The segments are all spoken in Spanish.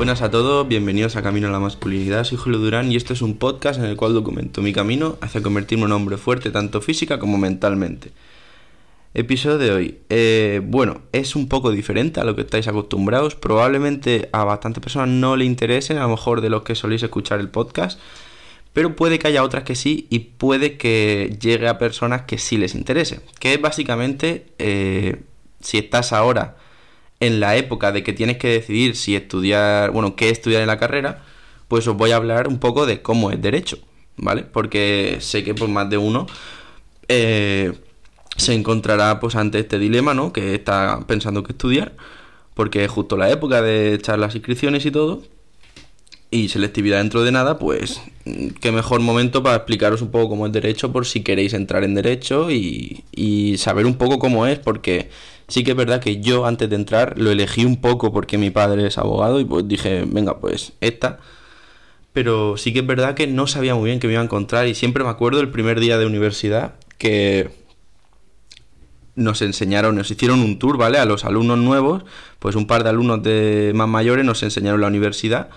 Buenas a todos, bienvenidos a Camino a la Masculinidad. Soy Julio Durán y este es un podcast en el cual documento mi camino hacia convertirme en un hombre fuerte tanto física como mentalmente. Episodio de hoy. Eh, bueno, es un poco diferente a lo que estáis acostumbrados. Probablemente a bastantes personas no le interesen, a lo mejor de los que soléis escuchar el podcast. Pero puede que haya otras que sí y puede que llegue a personas que sí les interese. Que es básicamente, eh, si estás ahora en la época de que tienes que decidir si estudiar, bueno, qué estudiar en la carrera, pues os voy a hablar un poco de cómo es derecho, ¿vale? Porque sé que por más de uno eh, se encontrará pues ante este dilema, ¿no? Que está pensando que estudiar, porque es justo la época de echar las inscripciones y todo, y selectividad dentro de nada, pues qué mejor momento para explicaros un poco cómo es derecho por si queréis entrar en derecho y, y, saber un poco cómo es, porque sí que es verdad que yo antes de entrar lo elegí un poco porque mi padre es abogado y pues dije, venga, pues esta. Pero sí que es verdad que no sabía muy bien qué me iba a encontrar y siempre me acuerdo el primer día de universidad que nos enseñaron, nos hicieron un tour, ¿vale? A los alumnos nuevos, pues un par de alumnos de más mayores nos enseñaron la universidad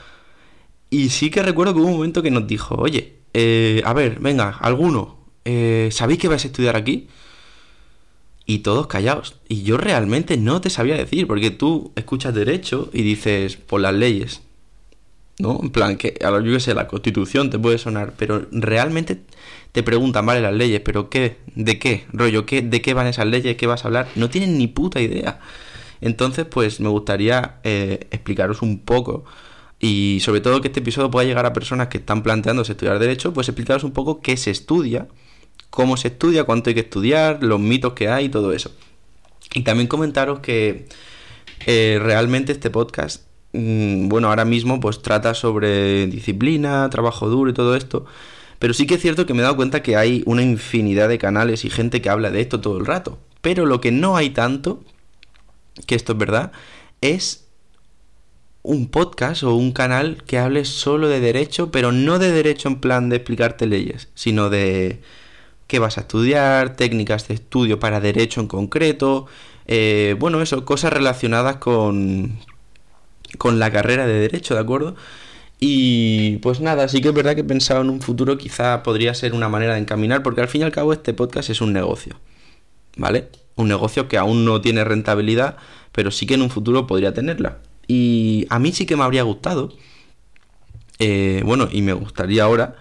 y sí que recuerdo que hubo un momento que nos dijo, oye, eh, a ver, venga, alguno, eh, ¿sabéis que vais a estudiar aquí? Y todos callados. Y yo realmente no te sabía decir, porque tú escuchas derecho y dices, por las leyes. ¿No? En plan, que a lo yo que sé, la constitución te puede sonar, pero realmente te preguntan, vale, las leyes, pero ¿qué? ¿De qué? Rollo, ¿qué? ¿de qué van esas leyes? ¿Qué vas a hablar? No tienen ni puta idea. Entonces, pues me gustaría eh, explicaros un poco y sobre todo que este episodio pueda llegar a personas que están planteándose estudiar derecho, pues explicaros un poco qué se estudia, cómo se estudia, cuánto hay que estudiar, los mitos que hay y todo eso. Y también comentaros que eh, realmente este podcast, mmm, bueno, ahora mismo pues trata sobre disciplina, trabajo duro y todo esto. Pero sí que es cierto que me he dado cuenta que hay una infinidad de canales y gente que habla de esto todo el rato. Pero lo que no hay tanto, que esto es verdad, es un podcast o un canal que hable solo de derecho, pero no de derecho en plan de explicarte leyes, sino de qué vas a estudiar, técnicas de estudio para derecho en concreto, eh, bueno, eso, cosas relacionadas con, con la carrera de derecho, ¿de acuerdo? Y pues nada, sí que es verdad que he pensado en un futuro quizá podría ser una manera de encaminar, porque al fin y al cabo este podcast es un negocio, ¿vale? Un negocio que aún no tiene rentabilidad, pero sí que en un futuro podría tenerla. Y a mí sí que me habría gustado, eh, bueno, y me gustaría ahora,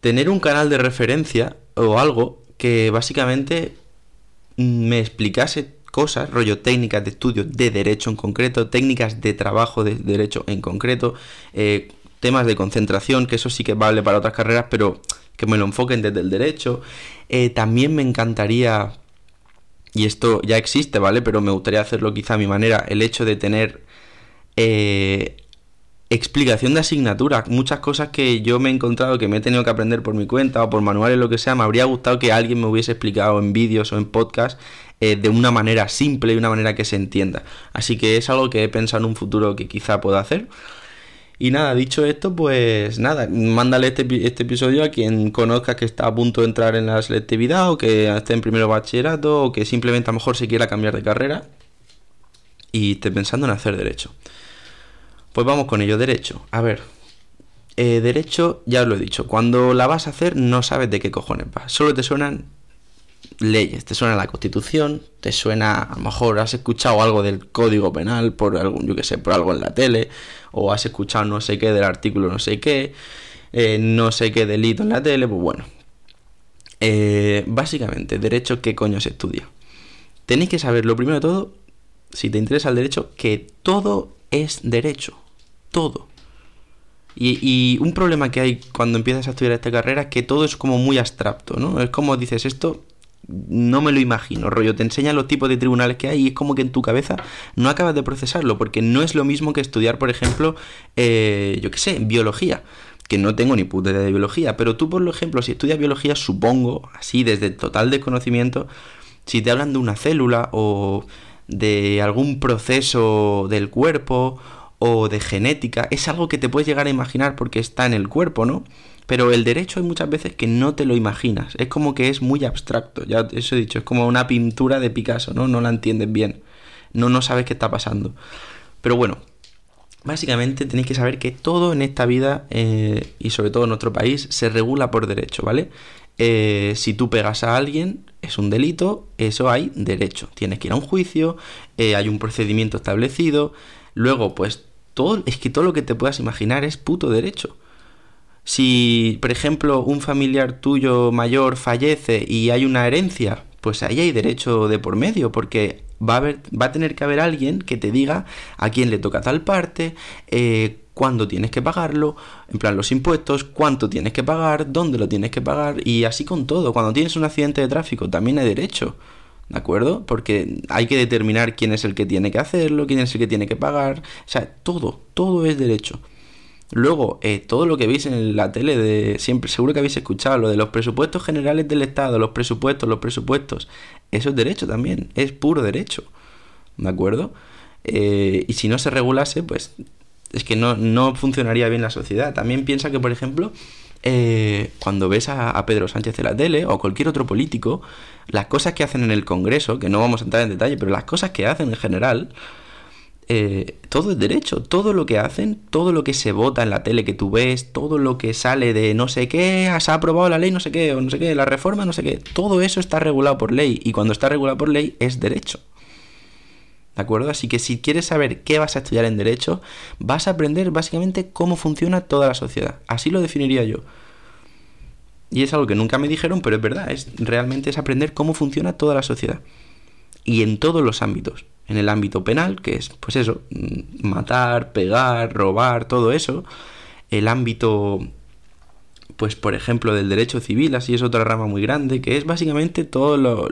tener un canal de referencia o algo que básicamente me explicase cosas, rollo técnicas de estudio de derecho en concreto, técnicas de trabajo de derecho en concreto, eh, temas de concentración, que eso sí que vale para otras carreras, pero que me lo enfoquen desde el derecho. Eh, también me encantaría, y esto ya existe, ¿vale? Pero me gustaría hacerlo quizá a mi manera, el hecho de tener eh, explicación de asignatura. Muchas cosas que yo me he encontrado que me he tenido que aprender por mi cuenta o por manuales, lo que sea, me habría gustado que alguien me hubiese explicado en vídeos o en podcast eh, de una manera simple y una manera que se entienda. Así que es algo que he pensado en un futuro que quizá pueda hacer. Y nada, dicho esto, pues nada, mándale este, este, episodio a quien conozca que está a punto de entrar en la selectividad o que esté en primero bachillerato o que simplemente a lo mejor se quiera cambiar de carrera y esté pensando en hacer derecho. Pues vamos con ello, derecho. A ver, eh, derecho, ya os lo he dicho, cuando la vas a hacer no sabes de qué cojones va. Solo te suenan leyes, te suena la constitución, te suena, a lo mejor has escuchado algo del código penal por algún, yo que sé, por algo en la tele, o has escuchado no sé qué del artículo no sé qué, eh, no sé qué delito en la tele, pues bueno. Eh, básicamente, derecho, ¿qué coño se estudia? Tenéis que saber, lo primero de todo, si te interesa el derecho, que todo es derecho todo. Y, un problema que hay cuando empiezas a estudiar esta carrera es que todo es como muy abstracto, ¿no? Es como dices, esto no me lo imagino, rollo, te enseñan los tipos de tribunales que hay y es como que en tu cabeza no acabas de procesarlo, porque no es lo mismo que estudiar, por ejemplo, eh, yo qué sé, biología, que no tengo ni puta idea de biología, pero tú, por ejemplo, si estudias biología, supongo, así, desde total desconocimiento, si te hablan de una célula o de algún proceso del cuerpo o de genética, es algo que te puedes llegar a imaginar porque está en el cuerpo, ¿no? Pero el derecho hay muchas veces que no te lo imaginas, es como que es muy abstracto, ya eso he dicho, es como una pintura de Picasso, ¿no? No la entiendes bien, no, no sabes qué está pasando. Pero bueno, básicamente tenéis que saber que todo en esta vida eh, y sobre todo en nuestro país se regula por derecho, ¿vale? Eh, si tú pegas a alguien, es un delito, eso hay derecho. Tienes que ir a un juicio, eh, hay un procedimiento establecido. Luego, pues, todo, es que todo lo que te puedas imaginar es puto derecho. Si, por ejemplo, un familiar tuyo mayor fallece y hay una herencia, pues ahí hay derecho de por medio, porque va a, haber, va a tener que haber alguien que te diga a quién le toca tal parte, eh, cuándo tienes que pagarlo, en plan los impuestos, cuánto tienes que pagar, dónde lo tienes que pagar y así con todo. Cuando tienes un accidente de tráfico también hay derecho, ¿de acuerdo? Porque hay que determinar quién es el que tiene que hacerlo, quién es el que tiene que pagar, o sea, todo, todo es derecho. Luego, eh, todo lo que veis en la tele de siempre, seguro que habéis escuchado, lo de los presupuestos generales del Estado, los presupuestos, los presupuestos, eso es derecho también, es puro derecho, ¿de acuerdo? Eh, y si no se regulase, pues es que no, funcionaría bien la sociedad. También piensa que, por ejemplo, eh, cuando ves a, Pedro Sánchez de la tele o cualquier otro político, las cosas que hacen en el Congreso, que no vamos a entrar en detalle, pero las cosas que hacen en general, eh, todo es derecho, todo lo que hacen, todo lo que se vota en la tele que tú ves, todo lo que sale de no sé qué, se ha aprobado la ley, no sé qué, o no sé qué, la reforma, no sé qué, todo eso está regulado por ley y cuando está regulado por ley es derecho. ¿De acuerdo? Así que si quieres saber qué vas a estudiar en derecho, vas a aprender básicamente cómo funciona toda la sociedad. Así lo definiría yo. Y es algo que nunca me dijeron, pero es verdad, es realmente es aprender cómo funciona toda la sociedad. Y en todos los ámbitos. En el ámbito penal, que es pues eso, mm, matar, pegar, robar, todo eso. El ámbito pues por ejemplo del derecho civil, así es otra rama muy grande, que es básicamente todo lo,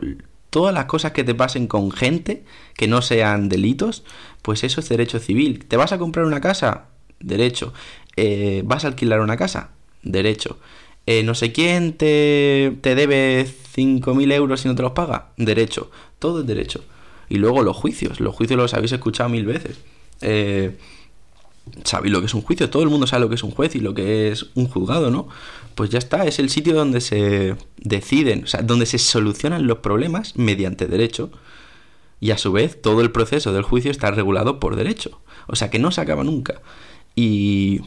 todas las cosas que te pasen con gente que no sean delitos, pues eso es derecho civil. ¿Te vas a comprar una casa? Derecho. Eh, ¿Vas a alquilar una casa? Derecho. Eh, no sé quién te, te debe 5.000 euros y no te los paga? Derecho. Todo es derecho. Y luego los juicios. Los juicios los habéis escuchado mil veces. Eh, sabéis lo que es un juicio, todo el mundo sabe lo que es un juez y lo que es un juzgado, ¿no? Pues ya está, es el sitio donde se deciden, o sea, donde se solucionan los problemas mediante derecho y a su vez todo el proceso del juicio está regulado por derecho, o sea que no se acaba nunca. Y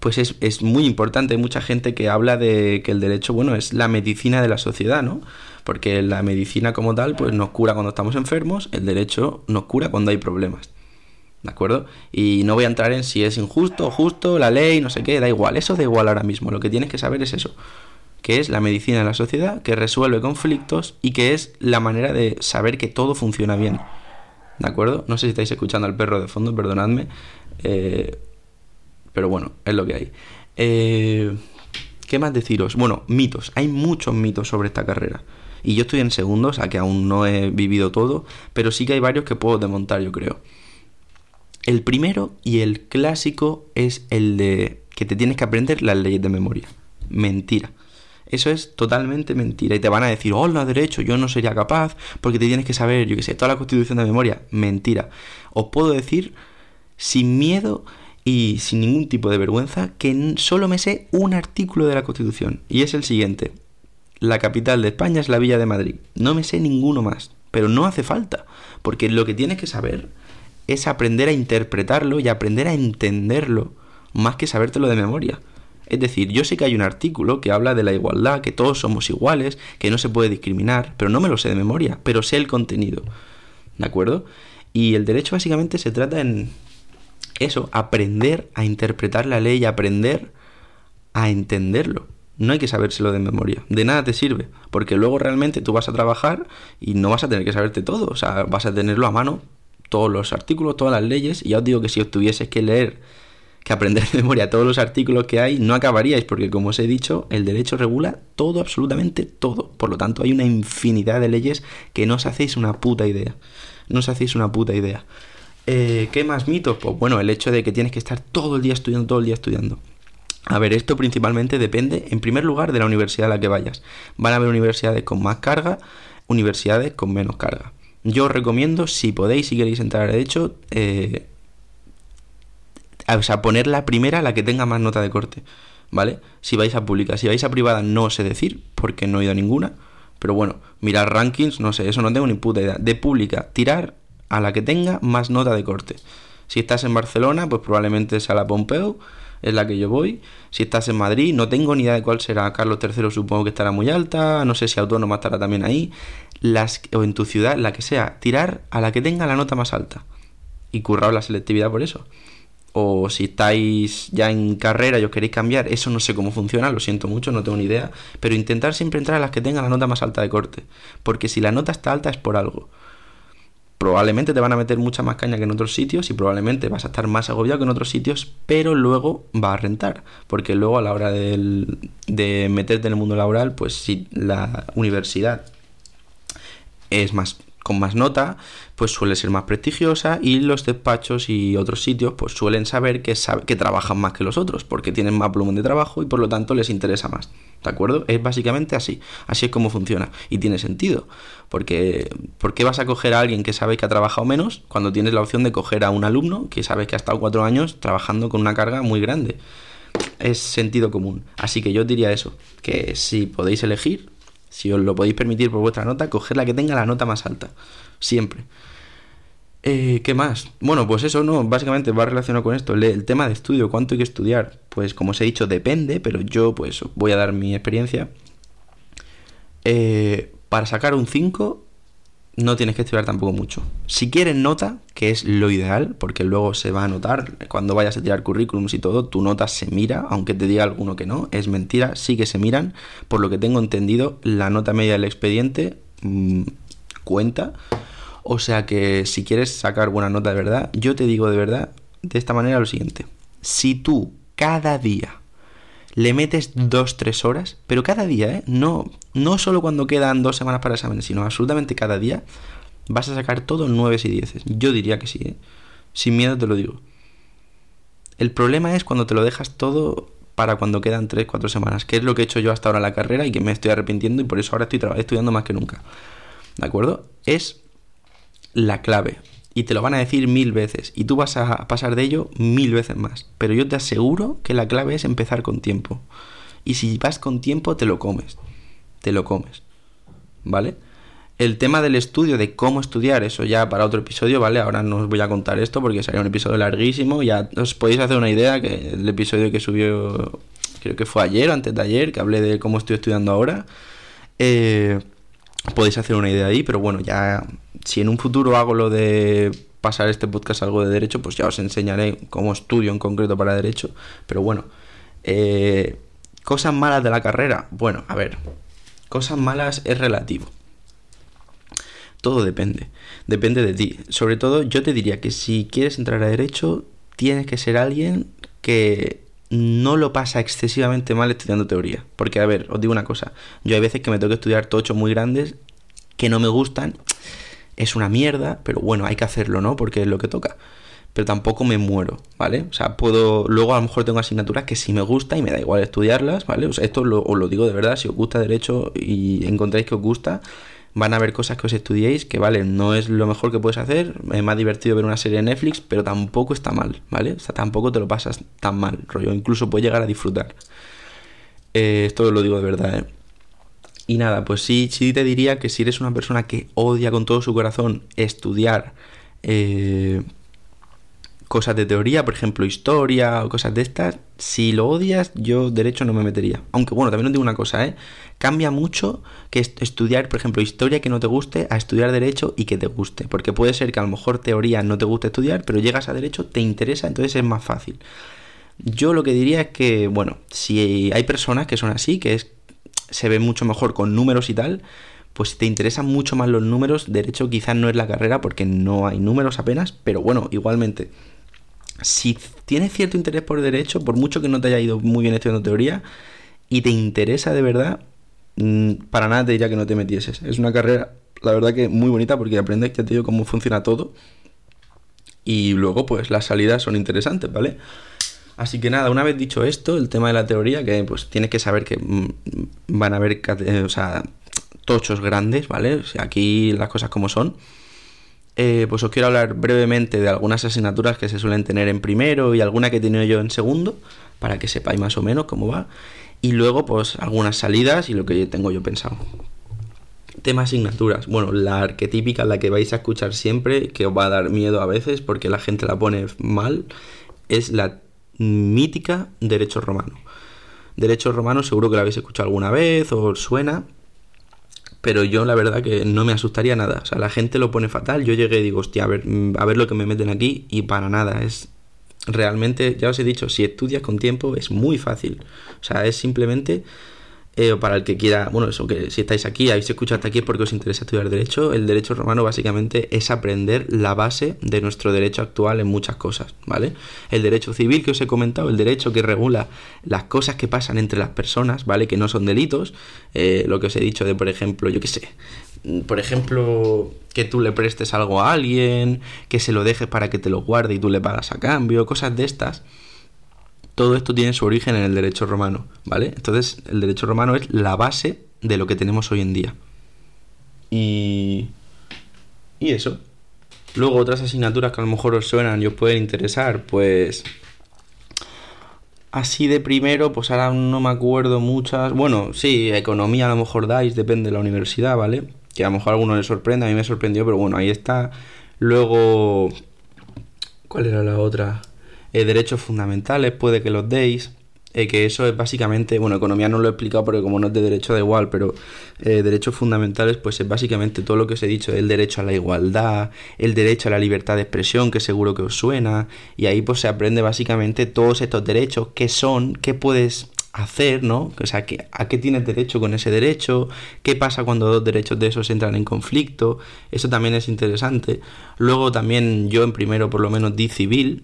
pues es, es muy importante, hay mucha gente que habla de que el derecho, bueno, es la medicina de la sociedad, ¿no? Porque la medicina como tal, pues nos cura cuando estamos enfermos, el derecho nos cura cuando hay problemas. ¿De acuerdo? Y no voy a entrar en si es injusto o justo, la ley, no sé qué, da igual, eso da igual ahora mismo. Lo que tienes que saber es eso, que es la medicina de la sociedad, que resuelve conflictos y que es la manera de saber que todo funciona bien. ¿De acuerdo? No sé si estáis escuchando al perro de fondo, perdonadme. Eh, pero bueno, es lo que hay. Eh, ¿Qué más deciros? Bueno, mitos. Hay muchos mitos sobre esta carrera. Y yo estoy en segundo, o sea que aún no he vivido todo, pero sí que hay varios que puedo desmontar, yo creo. El primero y el clásico es el de que te tienes que aprender las leyes de memoria. Mentira. Eso es totalmente mentira. Y te van a decir, hola, derecho, yo no sería capaz porque te tienes que saber, yo qué sé, toda la constitución de memoria. Mentira. Os puedo decir sin miedo y sin ningún tipo de vergüenza que solo me sé un artículo de la constitución. Y es el siguiente. La capital de España es la Villa de Madrid. No me sé ninguno más. Pero no hace falta. Porque lo que tienes que saber es aprender a interpretarlo y aprender a entenderlo, más que sabértelo de memoria. Es decir, yo sé que hay un artículo que habla de la igualdad, que todos somos iguales, que no se puede discriminar, pero no me lo sé de memoria, pero sé el contenido. ¿De acuerdo? Y el derecho básicamente se trata en eso, aprender a interpretar la ley, aprender a entenderlo. No hay que sabérselo de memoria. De nada te sirve. Porque luego realmente tú vas a trabajar y no vas a tener que saberte todo. O sea, vas a tenerlo a mano todos los artículos, todas las leyes, y ya os digo que si os tuvieses que leer, que aprender de memoria todos los artículos que hay, no acabaríais, porque como os he dicho, el derecho regula todo, absolutamente todo. Por lo tanto, hay una infinidad de leyes que no os hacéis una puta idea. No os hacéis una puta idea. Eh, ¿Qué más mitos? Pues bueno, el hecho de que tienes que estar todo el día estudiando, todo el día estudiando. A ver, esto principalmente depende, en primer lugar, de la universidad a la que vayas. Van a haber universidades con más carga, universidades con menos carga. Yo os recomiendo, si podéis, si queréis entrar a derecho, eh, o sea, poner la primera, la que tenga más nota de corte, ¿vale? Si vais a pública, si vais a privada, no sé decir, porque no he ido a ninguna, pero bueno, mirar rankings, no sé, eso no tengo ni puta idea. De pública, tirar a la que tenga más nota de corte. Si estás en Barcelona, pues probablemente sea la Pompeu, es la que yo voy. Si estás en Madrid, no tengo ni idea de cuál será. Carlos III supongo que estará muy alta, no sé si Autónoma estará también ahí. Las, o en tu ciudad, la que sea, tirar a la que tenga la nota más alta. Y currar la selectividad por eso o si estáis ya en carrera y os queréis cambiar, eso no sé cómo funciona, lo siento mucho, no tengo ni idea, pero intentar siempre entrar a las que tengan la nota más alta de corte, porque si la nota está alta es por algo. Probablemente te van a meter mucha más caña que en otros sitios y probablemente vas a estar más agobiado que en otros sitios, pero luego va a rentar, porque luego a la hora de meterte en el mundo laboral, pues si la universidad es más con más nota, pues suele ser más prestigiosa y los despachos y otros sitios pues suelen saber que, que trabajan más que los otros, porque tienen más volumen de trabajo y por lo tanto les interesa más. ¿De acuerdo? Es básicamente así. Así es como funciona. Y tiene sentido. Porque ¿por qué vas a coger a alguien que sabe que ha trabajado menos cuando tienes la opción de coger a un alumno que sabe que ha estado cuatro años trabajando con una carga muy grande? Es sentido común. Así que yo diría eso, que si podéis elegir, si os lo podéis permitir por vuestra nota, coger la que tenga la nota más alta. Siempre. Eh, ¿Qué más? Bueno, pues eso no, básicamente va relacionado con esto. El, tema de estudio, ¿cuánto hay que estudiar? Pues como os he dicho, depende, pero yo pues voy a dar mi experiencia. Eh, para sacar un 5 no tienes que estudiar tampoco mucho. Si quieres nota, que es lo ideal, porque luego se va a notar cuando vayas a tirar currículums y todo, tu nota se mira, aunque te diga alguno que no, es mentira, sí que se miran. Por lo que tengo entendido, la nota media del expediente mm, cuenta. O sea que si quieres sacar buena nota de verdad, yo te digo de verdad de esta manera lo siguiente. Si tú cada día le metes dos, tres horas, pero cada día, ¿eh? No, no solo cuando quedan dos semanas para examen, sino absolutamente cada día, vas a sacar todo nueve y dieces. Yo diría que sí, ¿eh? Sin miedo te lo digo. El problema es cuando te lo dejas todo para cuando quedan tres, cuatro semanas, que es lo que he hecho yo hasta ahora en la carrera y que me estoy arrepintiendo y por eso ahora estoy estudiando más que nunca. ¿De acuerdo? Es la clave y te lo van a decir mil veces y tú vas a pasar de ello mil veces más. Pero yo te aseguro que la clave es empezar con tiempo. Y si vas con tiempo, te lo comes. Te lo comes. ¿Vale? El tema del estudio, de cómo estudiar, eso ya para otro episodio, ¿vale? Ahora no os voy a contar esto porque sería un episodio larguísimo. Ya os podéis hacer una idea que el episodio que subió, creo que fue ayer o antes de ayer, que hablé de cómo estoy estudiando ahora. Eh, podéis hacer una idea ahí, pero bueno, ya si en un futuro hago lo de pasar este podcast algo de derecho, pues ya os enseñaré cómo estudio en concreto para derecho. Pero bueno, eh, cosas malas de la carrera. Bueno, a ver, cosas malas es relativo. Todo depende, depende de ti. Sobre todo yo te diría que si quieres entrar a derecho, tienes que ser alguien que no lo pasa excesivamente mal estudiando teoría. Porque, a ver, os digo una cosa. Yo hay veces que me tengo que estudiar tochos muy grandes que no me gustan. Es una mierda, pero bueno, hay que hacerlo, ¿no? Porque es lo que toca. Pero tampoco me muero, ¿vale? O sea, puedo. Luego a lo mejor tengo asignaturas que sí me gusta y me da igual estudiarlas, ¿vale? O sea, esto os lo digo de verdad. Si os gusta Derecho y encontráis que os gusta, van a haber cosas que os estudiéis que, vale, no es lo mejor que puedes hacer, es más divertido ver una serie de Netflix, pero tampoco está mal, ¿vale? O sea, tampoco te lo pasas tan mal, rollo, incluso puedes llegar a disfrutar. Eh, esto lo digo de verdad, ¿eh? Y nada, pues sí, sí te diría que si eres una persona que odia con todo su corazón estudiar eh, cosas de teoría, por ejemplo, historia o cosas de estas, si lo odias, yo derecho no me metería. Aunque bueno, también os digo una cosa, ¿eh? Cambia mucho que estudiar, por ejemplo, historia que no te guste a estudiar derecho y que te guste. Porque puede ser que a lo mejor teoría no te guste estudiar, pero llegas a derecho, te interesa, entonces es más fácil. Yo lo que diría es que, bueno, si hay personas que son así, que es, se ve mucho mejor con números y tal, pues si te interesan mucho más los números, derecho quizás no es la carrera porque no hay números apenas, pero bueno, igualmente si tienes cierto interés por derecho, por mucho que no te haya ido muy bien estudiando teoría, y te interesa de verdad, mm, para nada te diría que no te metieses. Es una carrera, la verdad que muy bonita porque aprendes, ya te digo, cómo funciona todo. Y luego, pues las salidas son interesantes, ¿vale? Así que nada, una vez dicho esto, el tema de la teoría, que pues tienes que saber que mm, van a haber, o sea, tochos grandes, ¿vale? O sea, aquí las cosas como son. Eh, pues os quiero hablar brevemente de algunas asignaturas que se suelen tener en primero y alguna que he tenido yo en segundo, para que sepáis más o menos cómo va. Y luego, pues algunas salidas y lo que tengo yo pensado. Tema asignaturas. Bueno, la arquetípica, la que vais a escuchar siempre, que os va a dar miedo a veces porque la gente la pone mal, es la mítica derecho romano. Derecho romano seguro que la habéis escuchado alguna vez o suena, pero yo la verdad que no me asustaría nada. O sea, la gente lo pone fatal. Yo llegué y digo, hostia, a ver, a ver lo que me meten aquí y para nada. Es realmente, ya os he dicho, si estudias con tiempo es muy fácil. O sea, es simplemente eh, para el que quiera, bueno, eso que si estáis aquí, habéis escuchado hasta aquí es porque os interesa estudiar derecho, el derecho romano básicamente es aprender la base de nuestro derecho actual en muchas cosas, ¿vale? El derecho civil que os he comentado, el derecho que regula las cosas que pasan entre las personas, ¿vale? Que no son delitos, eh, lo que os he dicho de, por ejemplo, yo qué sé, por ejemplo, que tú le prestes algo a alguien, que se lo dejes para que te lo guarde y tú le pagas a cambio, cosas de estas todo esto tiene su origen en el derecho romano, ¿vale? Entonces, el derecho romano es la base de lo que tenemos hoy en día. Y. Y eso. Luego, otras asignaturas que a lo mejor os suenan y os pueden interesar, pues. Así de primero, pues ahora no me acuerdo muchas. Bueno, sí, economía a lo mejor dais, depende de la universidad, ¿vale? Que a lo mejor a alguno le sorprende, a mí me sorprendió, pero bueno, ahí está. Luego. ¿Cuál era la otra? Eh, derechos fundamentales, puede que los deis. Eh, que eso es básicamente, bueno, economía no lo he explicado porque como no es de derecho da igual, pero eh, derechos fundamentales pues es básicamente todo lo que os he dicho, el derecho a la igualdad, el derecho a la libertad de expresión, que seguro que os suena, y ahí pues se aprende básicamente todos estos derechos, qué son, qué puedes hacer, ¿no? O sea, ¿a qué tienes derecho con ese derecho? ¿Qué pasa cuando dos derechos de esos entran en conflicto? Eso también es interesante. Luego también yo en primero por lo menos di civil,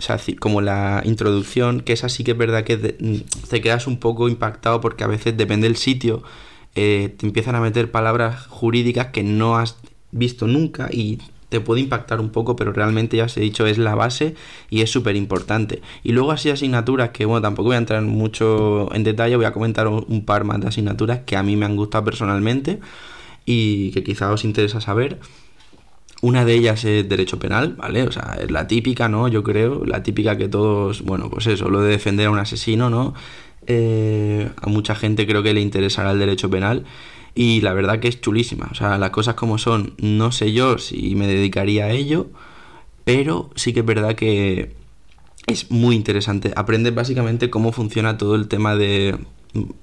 o sea, como la introducción, que es así que es verdad que te quedas un poco impactado porque a veces depende del sitio, eh, te empiezan a meter palabras jurídicas que no has visto nunca y te puede impactar un poco, pero realmente ya os he dicho, es la base y es súper importante. Y luego así asignaturas que, bueno, tampoco voy a entrar mucho en detalle, voy a comentar un par más de asignaturas que a mí me han gustado personalmente y que quizá os interesa saber. Una de ellas es derecho penal, ¿vale? O sea, es la típica, ¿no? Yo creo, la típica que todos, bueno, pues eso, lo de defender a un asesino, ¿no? Eh, a mucha gente creo que le interesará el derecho penal y la verdad que es chulísima. O sea, las cosas como son, no sé yo si me dedicaría a ello, pero sí que es verdad que es muy interesante. Aprendes básicamente cómo funciona todo el tema de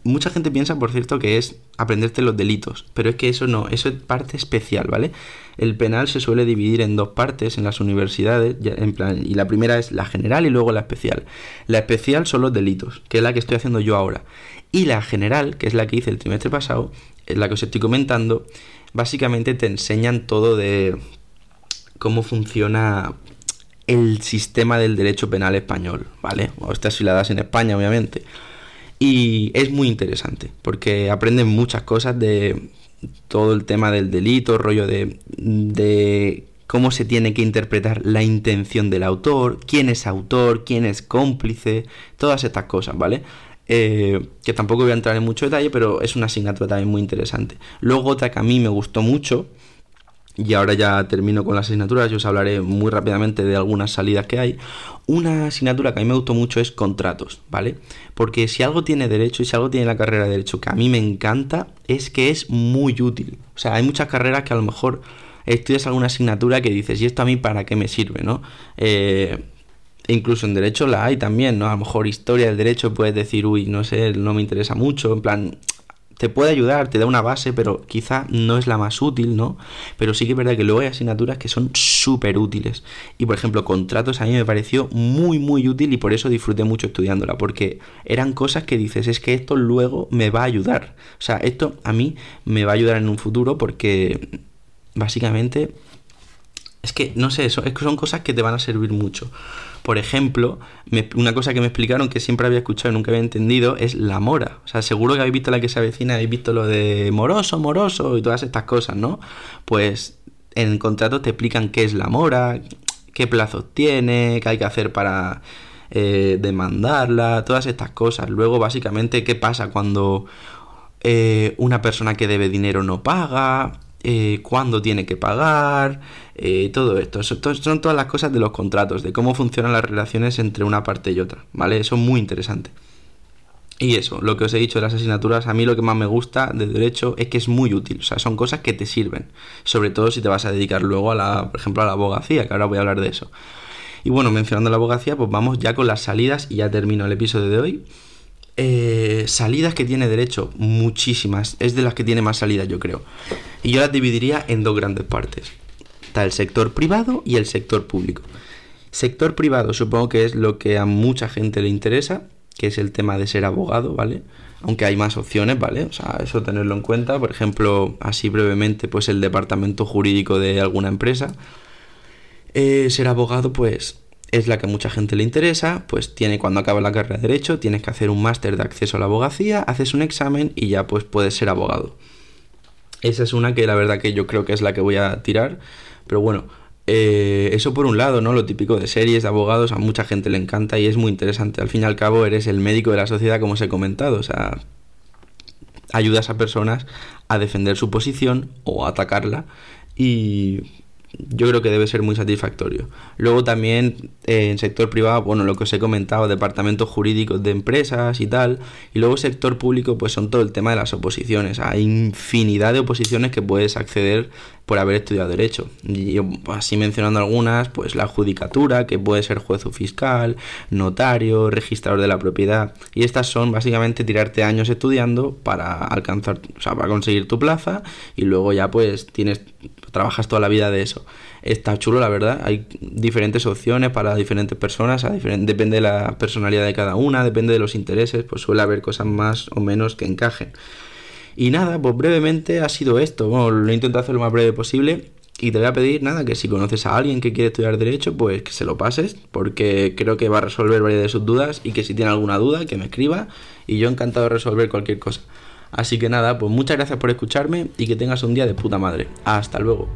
Mucha gente piensa, por cierto, que es aprenderte los delitos, pero es que eso no, eso es parte especial, ¿vale? El penal se suele dividir en dos partes en las universidades, en plan, y la primera es la general y luego la especial. La especial son los delitos, que es la que estoy haciendo yo ahora. Y la general, que es la que hice el trimestre pasado, es la que os estoy comentando, básicamente te enseñan todo de cómo funciona el sistema del derecho penal español, ¿vale? O estas si la das en España, obviamente. Y es muy interesante, porque aprenden muchas cosas de todo el tema del delito, rollo de, de cómo se tiene que interpretar la intención del autor, quién es autor, quién es cómplice, todas estas cosas, ¿vale? Eh, que tampoco voy a entrar en mucho detalle, pero es una asignatura también muy interesante. Luego otra que a mí me gustó mucho, y ahora ya termino con las asignaturas, yo os hablaré muy rápidamente de algunas salidas que hay. Una asignatura que a mí me gustó mucho es contratos, ¿vale? Porque si algo tiene derecho y si algo tiene la carrera de derecho que a mí me encanta, es que es muy útil. O sea, hay muchas carreras que a lo mejor estudias alguna asignatura que dices, ¿y esto a mí para qué me sirve, no? Eh, incluso en derecho la hay también, ¿no? A lo mejor historia del derecho puedes decir, uy, no sé, no me interesa mucho, en plan, te puede ayudar, te da una base, pero quizá no es la más útil, ¿no? Pero sí que es verdad que luego hay asignaturas que son súper útiles. Y por ejemplo, contratos a mí me pareció muy, muy útil y por eso disfruté mucho estudiándola, porque eran cosas que dices, es que esto luego me va a ayudar. O sea, esto a mí me va a ayudar en un futuro porque básicamente es que, no sé, que son cosas que te van a servir mucho. Por ejemplo, una cosa que me explicaron que siempre había escuchado y nunca había entendido es la mora. O sea, seguro que habéis visto la que se avecina, habéis visto lo de moroso, moroso y todas estas cosas, ¿no? Pues en el contrato te explican qué es la mora, qué plazos tiene, qué hay que hacer para eh, demandarla, todas estas cosas. Luego, básicamente, qué pasa cuando eh, una persona que debe dinero no paga, eh, cuándo tiene que pagar, eh, todo esto. Son, todas las cosas de los contratos, de cómo funcionan las relaciones entre una parte y otra, ¿vale? Eso es muy interesante. Y eso, lo que os he dicho de las asignaturas, a mí lo que más me gusta de derecho es que es muy útil, o sea, son cosas que te sirven, sobre todo si te vas a dedicar luego a la, por ejemplo, a la abogacía, que ahora voy a hablar de eso. Y bueno, mencionando la abogacía, pues vamos ya con las salidas y ya termino el episodio de hoy. Eh, salidas que tiene derecho, muchísimas, es de las que tiene más salidas yo creo. Y yo las dividiría en dos grandes partes. Está el sector privado y el sector público. Sector privado supongo que es lo que a mucha gente le interesa, que es el tema de ser abogado, ¿vale? Aunque hay más opciones, ¿vale? O sea, eso tenerlo en cuenta. Por ejemplo, así brevemente, pues el departamento jurídico de alguna empresa. Eh, ser abogado, pues es la que a mucha gente le interesa, pues tiene cuando acaba la carrera de derecho, tienes que hacer un máster de acceso a la abogacía, haces un examen y ya pues puedes ser abogado. Esa es una que la verdad que yo creo que es la que voy a tirar, pero bueno, eh, eso por un lado, ¿no? Lo típico de series, de abogados, a mucha gente le encanta y es muy interesante. Al fin y al cabo eres el médico de la sociedad, como os he comentado. O sea, ayudas a personas a defender su posición o a atacarla y yo creo que debe ser muy satisfactorio. Luego también eh, en sector privado, bueno, lo que os he comentado, departamentos jurídicos de empresas y tal. Y luego sector público, pues son todo el tema de las oposiciones. Hay infinidad de oposiciones que puedes acceder por haber estudiado derecho. Y así mencionando algunas, pues la judicatura, que puede ser juez o fiscal, notario, registrador de la propiedad. Y estas son básicamente tirarte años estudiando para alcanzar, o sea, para conseguir tu plaza y luego ya pues tienes trabajas toda la vida de eso. Está chulo, la verdad. Hay diferentes opciones para diferentes personas, depende de la personalidad de cada una, depende de los intereses, pues suele haber cosas más o menos que encajen. Y nada, pues brevemente ha sido esto. Bueno, lo he intentado hacer lo más breve posible. Y te voy a pedir, nada, que si conoces a alguien que quiere estudiar Derecho, pues que se lo pases, porque creo que va a resolver varias de sus dudas y que si tiene alguna duda, que me escriba y yo encantado de resolver cualquier cosa. Así que nada, pues muchas gracias por escucharme y que tengas un día de puta madre. Hasta luego.